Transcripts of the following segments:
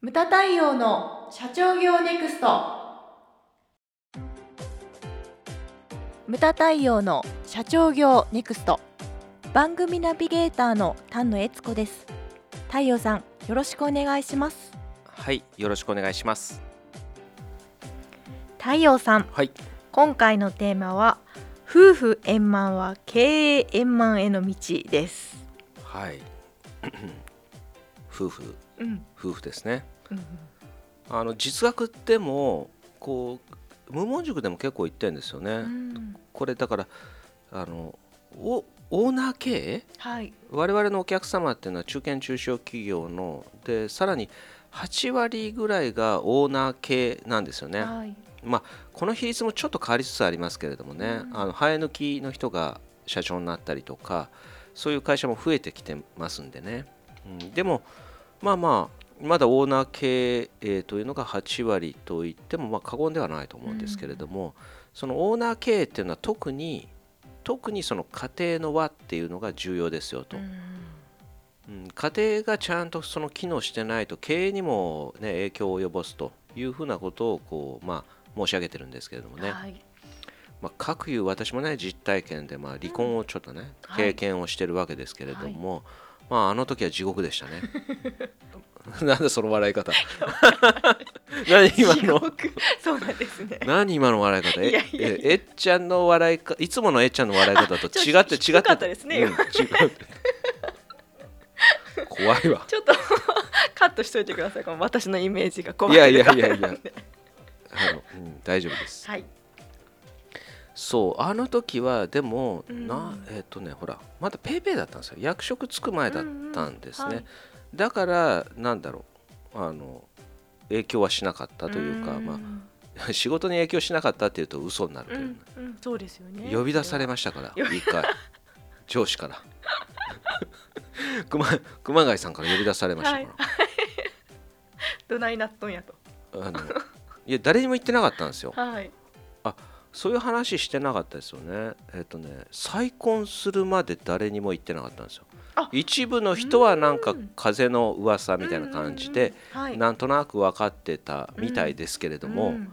ムタ太陽の社長業ネクスト。ムタ太陽の社長業ネクスト。番組ナビゲーターの丹野悦子です。太陽さんよろしくお願いします。はい、よろしくお願いします。太陽さんはい、今回のテーマは夫婦円満は経営円満への道です。はい。夫婦、うん夫婦ですね。うんあの実学でもこう無門塾でも結構言ってるんですよね。うん。これだからあのおオーナー経営？はい。我々のお客様っていうのは中堅中小企業のでさらに8割ぐらいがオーナー系なんですよね。はい。まあ、この比率もちょっと変わりつつありますけれどもね、うん。あの生え抜きの人が社長になったりとかそういう会社も増えてきてますんでね、うん、でもまあまあまだオーナー経営というのが8割といってもまあ過言ではないと思うんですけれども、そのオーナー経営っていうのは特に特にその家庭の輪っていうのが重要ですよと、うん。うん、家庭がちゃんとその機能してないと経営にも、ね、影響を及ぼすというふうなことをこう、まあ、申し上げてるんですけれどもね、はい。まあ、各いう私もね実体験で、まあ、離婚をちょっとね、はい。経験をしてるわけですけれども、まあ、あの時は地獄でしたね。なんでその笑い方。何今の？そうなんですね。何今の笑い方？えいやいやいや。ええっちゃんの笑いかいつものえっちゃんの笑い方と違って違って低かったですね。うん、違う怖いわ。ちょっと カットしといてください。この私のイメージが怖いやいやいやいや。なんで。あの、うん、大丈夫です。はいそうあの時はでも、うん。なえっ、とねほらまだペイペイだったんですよ。役職つく前だったんですね、うん。うんはい。だからなんだろう。あの影響はしなかったというかん。まあ 仕事に影響しなかったっていうと嘘になるけどね、うんうん。そうですよね。呼び出されまましたから呼一回。上司から。熊熊谷さんから呼び出されましたから、どないなっとんやと。あのいや誰にも言ってなかったんですよ。はいそういう話してなかったですよね。えっ、とね、再婚するまで誰にも言ってなかったんですよ。あ。一部の人はなんかうん。風の噂みたいな感じで、なんとなく分かってたみたいですけれども、うん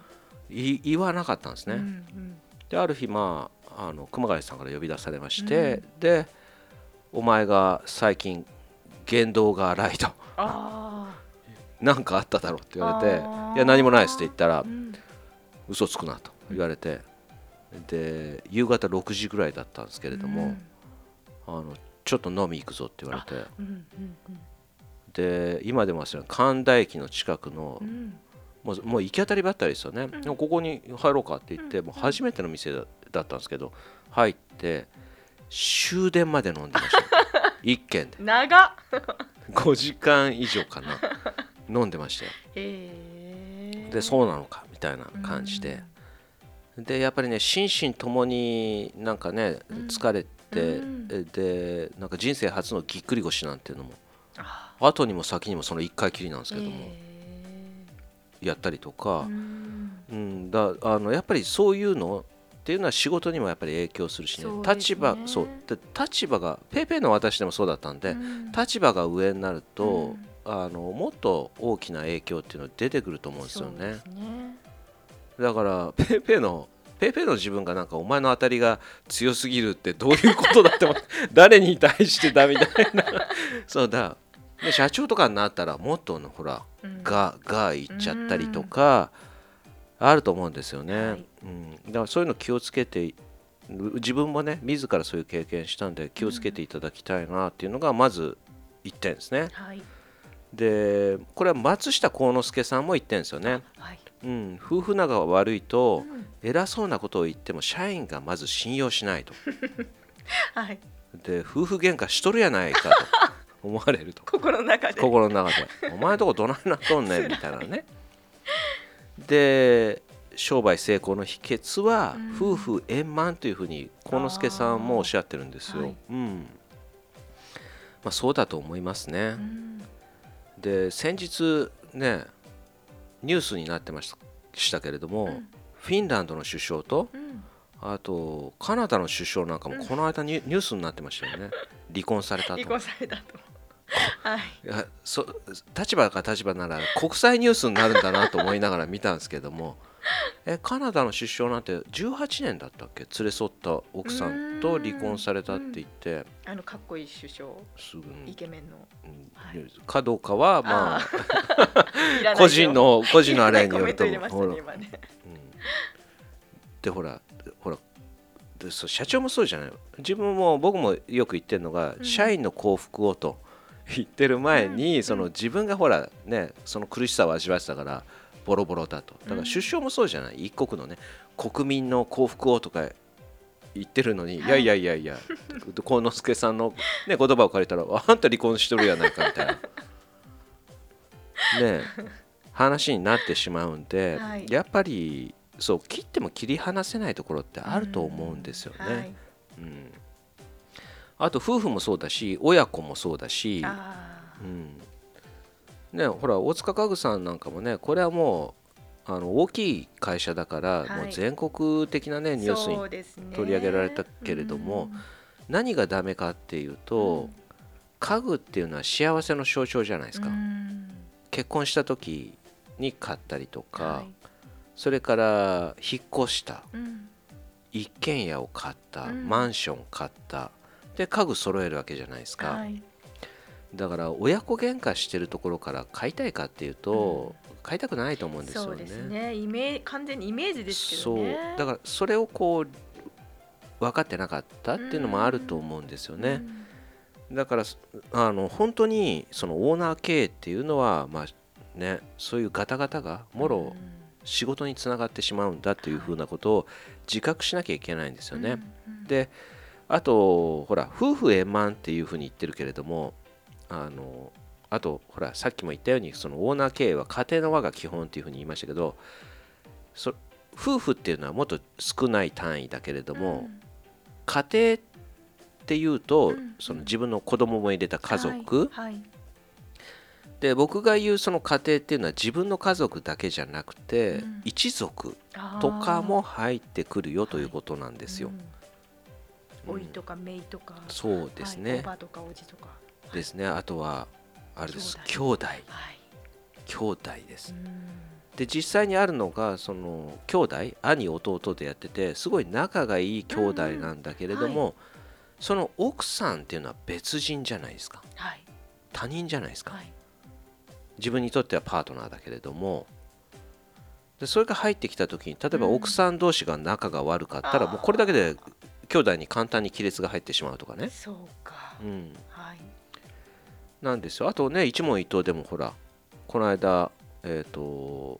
い言わなかったんですね。うんうん。である日まああの熊谷さんから呼び出されまして、うん。でお前が最近言動が荒いと。あ何 かあっただろうって言われていや何もないですって言ったらあ、うん。嘘つくなと言われてで夕方6時ぐらいだったんですけれども、あのちょっと飲み行くぞって言われて。で今でも忘れない神田駅の近くのもうもう行き当たりばったりですよね、ここに入ろうかって言って、うん。もう初めての店だだったんですけど入って終電まで飲んでました。一軒で。長っ。5時間以上かな。飲んでましたよ。へえでそうなのかみたいな感じで、でやっぱりね心身ともになんかねうん。疲れて、うん。でなんか人生初のぎっくり腰なんていうのもあ後にも先にもその1回きりなんですけども、へやったりとーかう、ん。うん、だあのやっぱりそういうのっていうのは仕事にもやっぱり影響するしねね。立場そうで立場がペイペイの私でもそうだったんで、うん。立場が上になると、うん。あのもっと大きな影響っていうのは出てくると思うんですよね。すねだからペイペイのペイペイの自分がなんかお前の当たりが強すぎるってどういうことだって 誰に対してだみたいな。そうだ。で社長とかになったらもっとのほらうん。がが言っちゃったりとかあると思うんですよね、はい。うん、だからそういうの気をつけて自分もね自らそういう経験したんで気をつけていただきたいなっていうのがまず1点ですね。はい。でこれは松下幸之助さんも言ってるんですよね、はいうん、夫婦仲が悪いとうん偉そうなことを言っても社員がまず信用しないと。はい。で夫婦喧嘩しとるやないかと 思われると。心の中で。心の中で「お前のとこどないなっとんねん」みたいなね。で商売成功の秘訣はうん。夫婦円満というふうに幸之助さんもおっしゃってるんですよ、はい。うん。まあ、そうだと思いますね、うん。で先日ねニュースになってましたしたけれども、うん。フィンランドの首相とうん。あとカナダの首相なんかもうん。この間ニュニュースになってましたよね。離婚されたと離婚されたと はい。いやそ立場が立場なら国際ニュースになるんだなと思いながら見たんですけども えカナダの首相なんて18年だったっけ？連れ添った奥さんと離婚されたって言って。あのかっこいい首相。すぐイケメンの。うん。はい。かどうかはまあ個人の個人のあれによるとね今ね。うん。でほらほらでそう社長もそうじゃない？自分も僕もよく言ってるのが、うん。社員の幸福をと言ってる前に、うん。その自分がほらねその苦しさを味わってたからボロボロだと。だから首相もそうじゃない、一国のね国民の幸福をとか言ってるのに、はい。い、やいやいやいや幸之助さんの、ね、言葉を借りたらあんた離婚しとるやないかみたいな。ねえ。話になってしまうんで、はい。やっぱりそう切っても切り離せないところってあると思うんですよね。はい。うん。あと夫婦もそうだし親子もそうだし、あうんね、ほら大塚家具さんなんかもねこれはもうあの大きい会社だから、はい。もう全国的な、ね、ーニュースに取り上げられたけれども何がダメかっていうと、家具っていうのは幸せの象徴じゃないですか、うん。結婚した時に買ったりとか、はい。それから引っ越した。うん。一軒家を買った、うん。マンション買った。で家具揃えるわけじゃないですか、はいだから親子喧嘩してるところから買いたいかっていうと、買いたくないと思うんですよね。そうですね。イメージ完全にイメージですけどね。そう。だからそれをこう分かってなかったっていうのもあると思うんですよね。だからあの本当にそのオーナー経営っていうのはまあねそういうガタガタがもろ仕事につながってしまうんだというふうなことを自覚しなきゃいけないんですよね。であとほら夫婦円満っていうふうに言ってるけれどもあのあとほらさっきも言ったようにそのオーナー経営は家庭の輪が基本っていうふうに言いましたけどそ夫婦っていうのはもっと少ない単位だけれども、家庭っていうと、うんその自分の子供も入れた家族、はいはい。で僕が言うその家庭っていうのは自分の家族だけじゃなくて、うん。一族とかも入ってくるよということなんですよ。うん。うん。おいとかめいとかそうですね、はいおばとかおじとかですね。あとはあれです。兄兄弟。はい。兄弟です。うん。で実際にあるのがその兄弟兄弟でやっててすごい仲がいい兄弟なんだけれども、その奥さんっていうのは別人じゃないですか。はい。他人じゃないですか、はい。自分にとってはパートナーだけれども。でそれが入ってきた時に例えばうん。奥さん同士が仲が悪かったら、もうこれだけで兄弟に簡単に亀裂が入ってしまうとかね、そうか。うん、はいなんですよあとね一問一答でもほらこの間えっ、と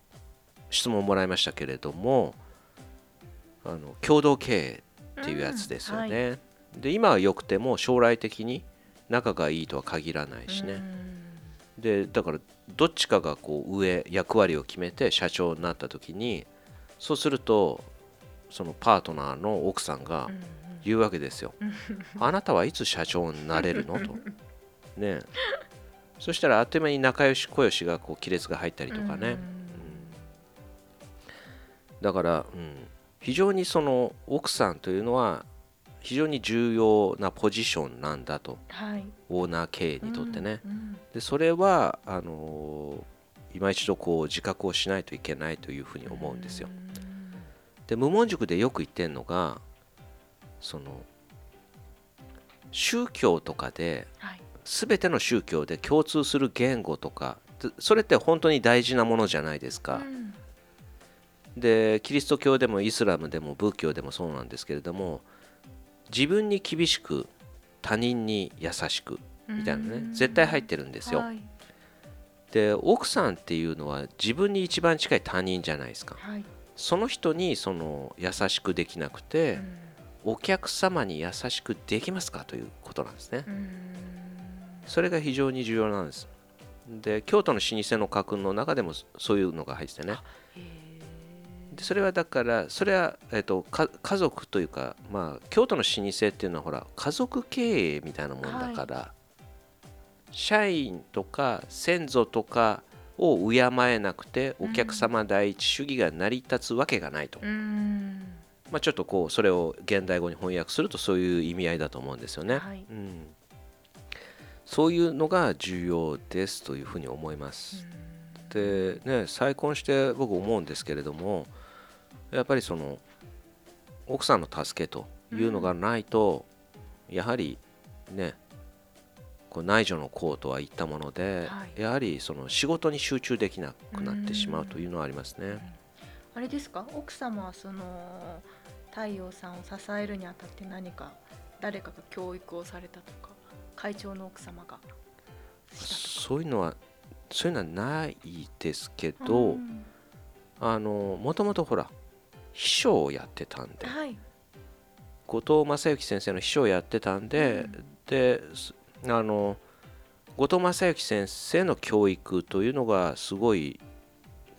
質問もらいましたけれどもあの共同経営っていうやつですよね、で今は良くても将来的に仲がいいとは限らないしね、うん。でだからどっちかがこう上役割を決めて社長になった時にそうするとそのパートナーの奥さんがうん言うわけですよ、う んあなたはいつ社長になれるの？とね。えそしたらあっという間に仲良し小良しがこう亀裂が入ったりとかね、うんだから、うん、非常にその奥さんというのは非常に重要なポジションなんだと。はい。オーナー経営にとってね、うんでそれはあのー今一度こう自覚をしないといけないというふうに思うんですよ。で無門塾でよく言ってるのがその宗教とかではい全ての宗教で共通する言語とかでそれって本当に大事なものじゃないですか。うんでキリスト教でもイスラムでも仏教でもそうなんですけれども自分に厳しく他人に優しくみたいなねうん絶対入ってるんですよ。はいで奥さんっていうのは自分に一番近い他人じゃないですか。はいその人にその優しくできなくて、お客様に優しくできますかということなんですね。それが非常に重要なんです。で京都の老舗の家訓の中でもそういうのが入っててね。へでそれはだからそれは、えっとか家族というか、まあ、京都の老舗っていうのはほら家族経営みたいなもんだから、社員とか先祖とかを敬えなくてお客様第一主義が成り立つわけがないと、ーうん。まあ、ちょっとこうそれを現代語に翻訳するとそういう意味合いだと思うんですよね。はい。うん、そういうのが重要ですというふうに思います。でね再婚して僕思うんですけれどもやっぱりその奥さんの助けというのがないと、やはりねこう内助の功とは言ったもので、はいやはりその仕事に集中できなくなってしまうというのはありますね。あれですか？奥様はその太陽さんを支えるにあたって何か誰かが教育をされたとか会長の奥様が。そういうのはそういうのはないですけど、ん。あのもともとほら秘書をやってたんで。はい。後藤正幸先生の秘書をやってたんで、ですあの後藤正幸先生の教育というのがすごい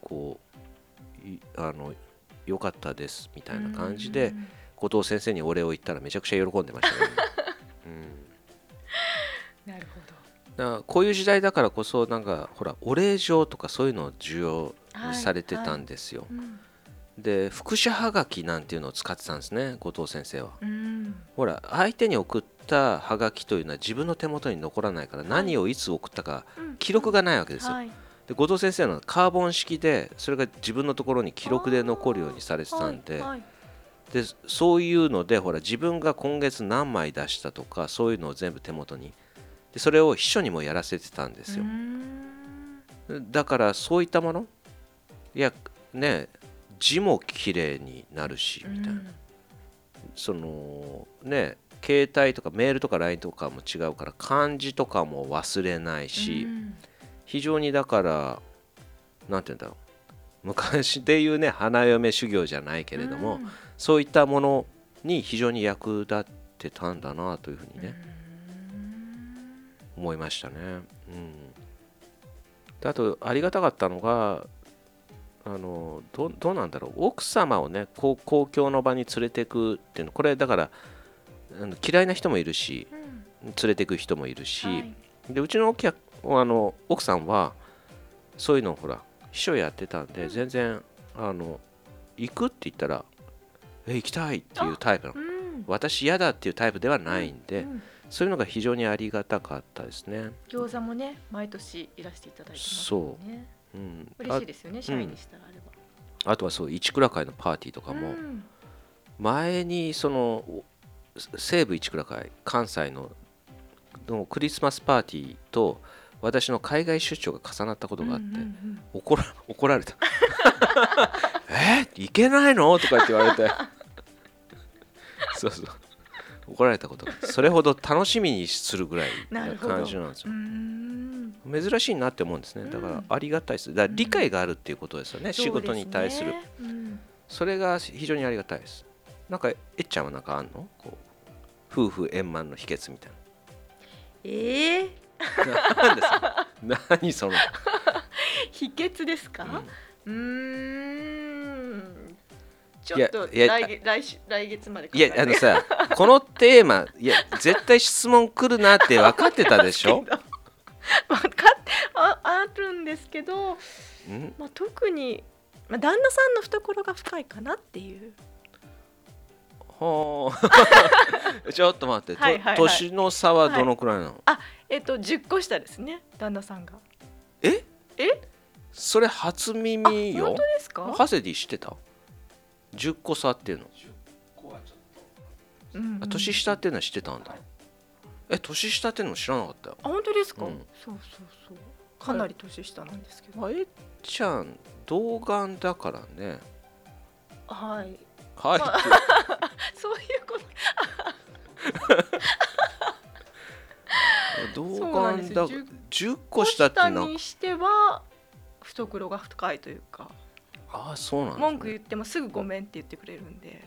こういあの良かったですみたいな感じで、うん後藤先生にお礼を言ったらめちゃくちゃ喜んでましたね。うんなるほだからこういう時代だからこそなんかほらお礼状とかそういうのを重要どにされてたんですよ。うんで副写はがきなんていうのを使ってたんですね後藤先生は。うん。ほら相手に送ったはがきというのは自分の手元に残らないから何をいつ送ったかうん。記録がないわけですよ。はい。で後藤先生のカーボン式でそれが自分のところに記録で残るようにされてたんで。はいはい。でそういうのでほら自分が今月何枚出したとかそういうのを全部手元にでそれを秘書にもやらせてたんですよ。う。ん。だからそういったもの？いやね字も綺麗になるしみたいな、そのね携帯とかメールとか LINE とかも違うから漢字とかも忘れないし、うん。非常にだからなんて言うんだろう。昔で言うね花嫁修行じゃないけれども、うん。そういったものに非常に役立ってたんだなというふうにね、思いましたね。うん、であとありがたかったのがあのどどうなんだろう。奥様をねこう公共の場に連れていくっていうのこれだからあの嫌いな人もいるしうん。連れていく人もいるし、はい。でうちのあの奥さんはそういうのをほら秘書やってたんで、うん。全然あの行くって言ったらえ行きたいっていうタイプなの。うん私嫌だっていうタイプではないんで、うんそういうのが非常にありがたかったですね。餃子もね毎年いらしていただいてますもんね。う。ん、嬉しいですよね社員にしたらあれば。ああとはそう一倉会のパーティーとかも、うん。前にそのお西武一倉会関西ののクリスマスパーティーと私の海外出張が重なったことがあって、うんうんうん。怒ら怒られた。え？いけないの？とかって言われて。そうそう怒られたことがそれほど楽しみにするぐらいな感じなんですよ。珍しいなって思うんですね。だからうんありがたいです。だから理解があるっていうことですよね、仕事に対する。それが非常にありがたいです。なんかえっちゃんはなんかあんの？こう夫婦円満の秘訣みたいええな何ですか？何その、秘訣ですか？うんちょっと来月来週来月まで考いやあのさこのテーマいや絶対質問来るなって分かってたでしょ、分かっああるんですけど、うん、まあ、特に、まあ、旦那さんの懐が深いかなっていう。ほう ちょっと待って、とはいはいはい。年の差はどのくらいなの、えっと10個下ですね旦那さんが。え？え？それ初耳あよ本当ですか、ハセディ知ってた？10個差っていうの年下っていうのは知ってたんだ。え年下っていうのも知らなかったよ。あ本当ですか、うん。そうそうそう。かなり年下なんですけど、まあえっちゃん童顔だからね。はい。はい。まあって そういうこと。童そうなん顔だですよ。10個下っていうのは。にしては懐が深いというかああそうなんです、ね、文句言ってもすぐごめんって言ってくれるんで。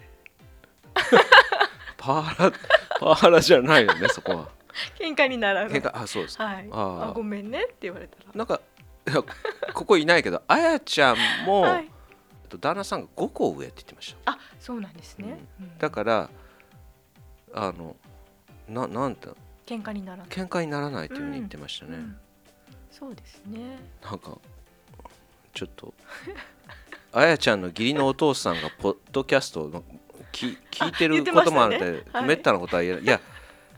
パワハラパワハラじゃないよね そこは。喧嘩にならない。喧嘩あそうです。かはい。あー。あごめんねって言われたら。なんかいやここいないけどあやちゃんも、はい。えっと旦那さんが5個上って言ってました。あそうなんですね、うん。だからあのななんて喧嘩にならない、喧嘩にならないというふうに言ってましたね、うん。そうですね。なんかちょっとあやちゃんの義理のお父さんがポッドキャストのき聞いてることもあるので、ねはい。めったなことは言えない。いや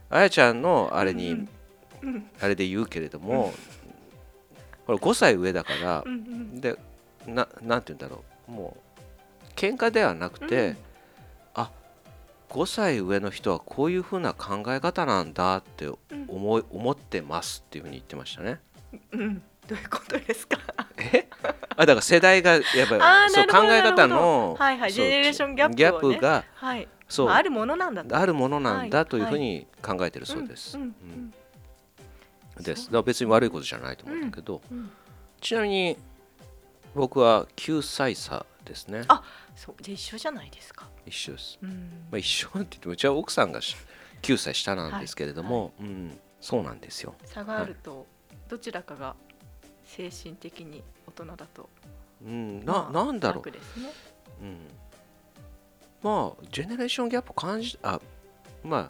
あやちゃんのあれに、うんうん。あれで言うけれども、これ5歳上だからう、んでななんて言うんだろう。もう喧嘩ではなくて、うん。あ5歳上の人はこういうふうな考え方なんだってうん思い思ってますっていうふうに言ってましたね。うんどういうことですか？え？あだから世代がやっぱりそう考え方のど。はいはいジェネレーションギャップをね。がはい。そう、まああるものなんだと。あるものなんだというふうはい。に考えてるそうです。んうんん。です。だから別に悪いことじゃないと思うんだけど、うんうん。ちなみに僕は9歳差ですね。あそうじゃあ一緒じゃないですか。一緒です、うん。まあ、一緒って言ってもうちは奥さんがし9歳下なんですけれども、うん、そうなんですよ、差があるとどちらかが精神的に大人だと。うん、なまあなんだろう。楽ですね。うん、まあジェネレーションギャップ感じあまあ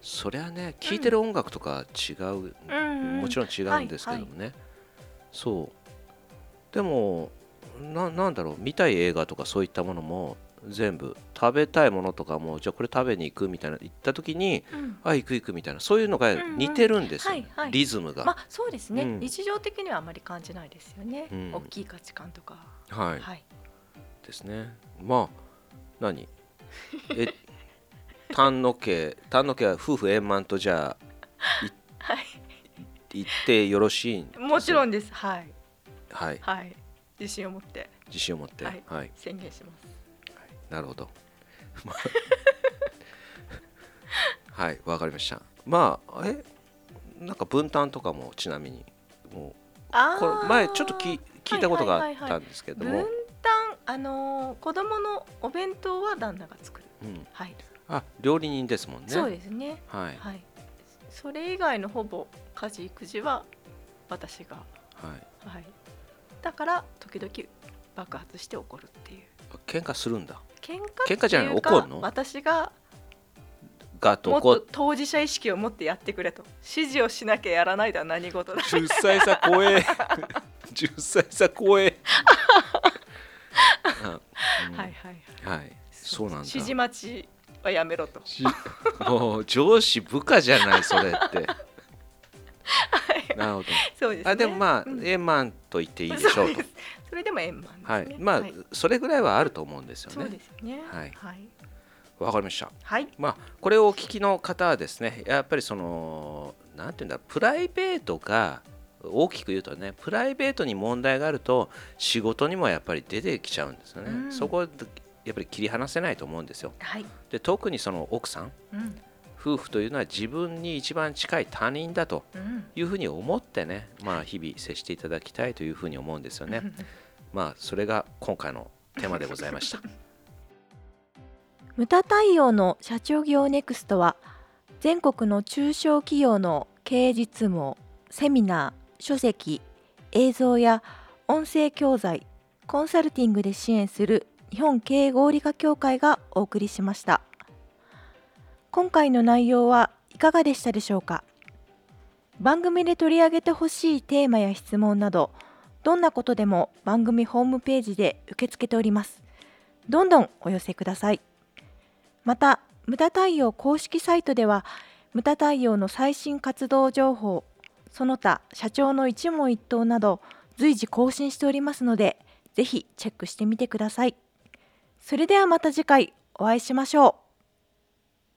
そりゃね聴いてる音楽とか違う、うん。うんもちろん違うんですけどもね、そう。でもななんだろう見たい映画とかそういったものも全部。食べたいものとかもじゃあこれ食べに行くみたいな言った時にうん。あ行く行くみたいなそういうのが似てるんですよ、ね。うんうんはいはい。リズムが、まあそうですね、うん。日常的にはあまり感じないですよね、うん。大きい価値観とか。はい、はい。ですね。まあ何？え丹野家丹野家は夫婦円満とじゃあ はい。言ってよろしいもちろんです。はい。はい。はい。自信を持って。自信を持って。ははいい、宣言しますなるほど。ま あはいわかりました。まあえなんか分担とかもちなみにもあうこれ前ちょっとき聞いたことがあったんですけども、分担あのー子供のお弁当は旦那が作る。うん、はい、あ料理人ですもんね。そうですね。はい。はい。それ以外のほぼ家事育児は私が。はい。はい。だから時々爆発して怒るっていう。喧嘩するんだ喧嘩喧嘩じゃない怒るの？私がガともっこと当事者意識を持ってやってくれと。指示をしなきゃやらないでは何事だ。10歳差怖え。10歳差怖え。あ うん。はいはいはい。そうなんだ。指示待ちはやめろと。しもう上司部下じゃないそれって。なるほど。そうですね。あでもまあ、うん。円満と言っていいでしょうとそれでも円満ですね。はい。まあ、それぐらいはあると思うんですよそうねですよね。はい。はい、わかりました。はい。まあこれをお聞きの方はですねやっぱりそのなんていうんだプライベートが大きく言うとねプライベートに問題があると仕事にもやっぱり出てきちゃうんですよね、うん。そこやっぱり切り離せないと思うんですよ。はい、で特にその奥さん。うん。夫婦というのは自分に一番近い他人だとうん。いうふうに思ってねまあ日々接していただきたいというふうに思うんですよねまあそれが今回のテーマでございました。無駄対応の社長業ネクストは全国の中小企業の経営実務をセミナー書籍映像や音声教材コンサルティングで支援する日本経営合理化協会がお送りしました。今回の内容はいかがでしたでしょうか？番組で取り上げてほしいテーマや質問などどんなことでも番組ホームページで受け付けております。どんどんお寄せください。また無駄対応公式サイトでは無駄対応の最新活動情報その他社長の一問一答など随時更新しておりますのでぜひチェックしてみてください。それではまた次回お会いしましょう。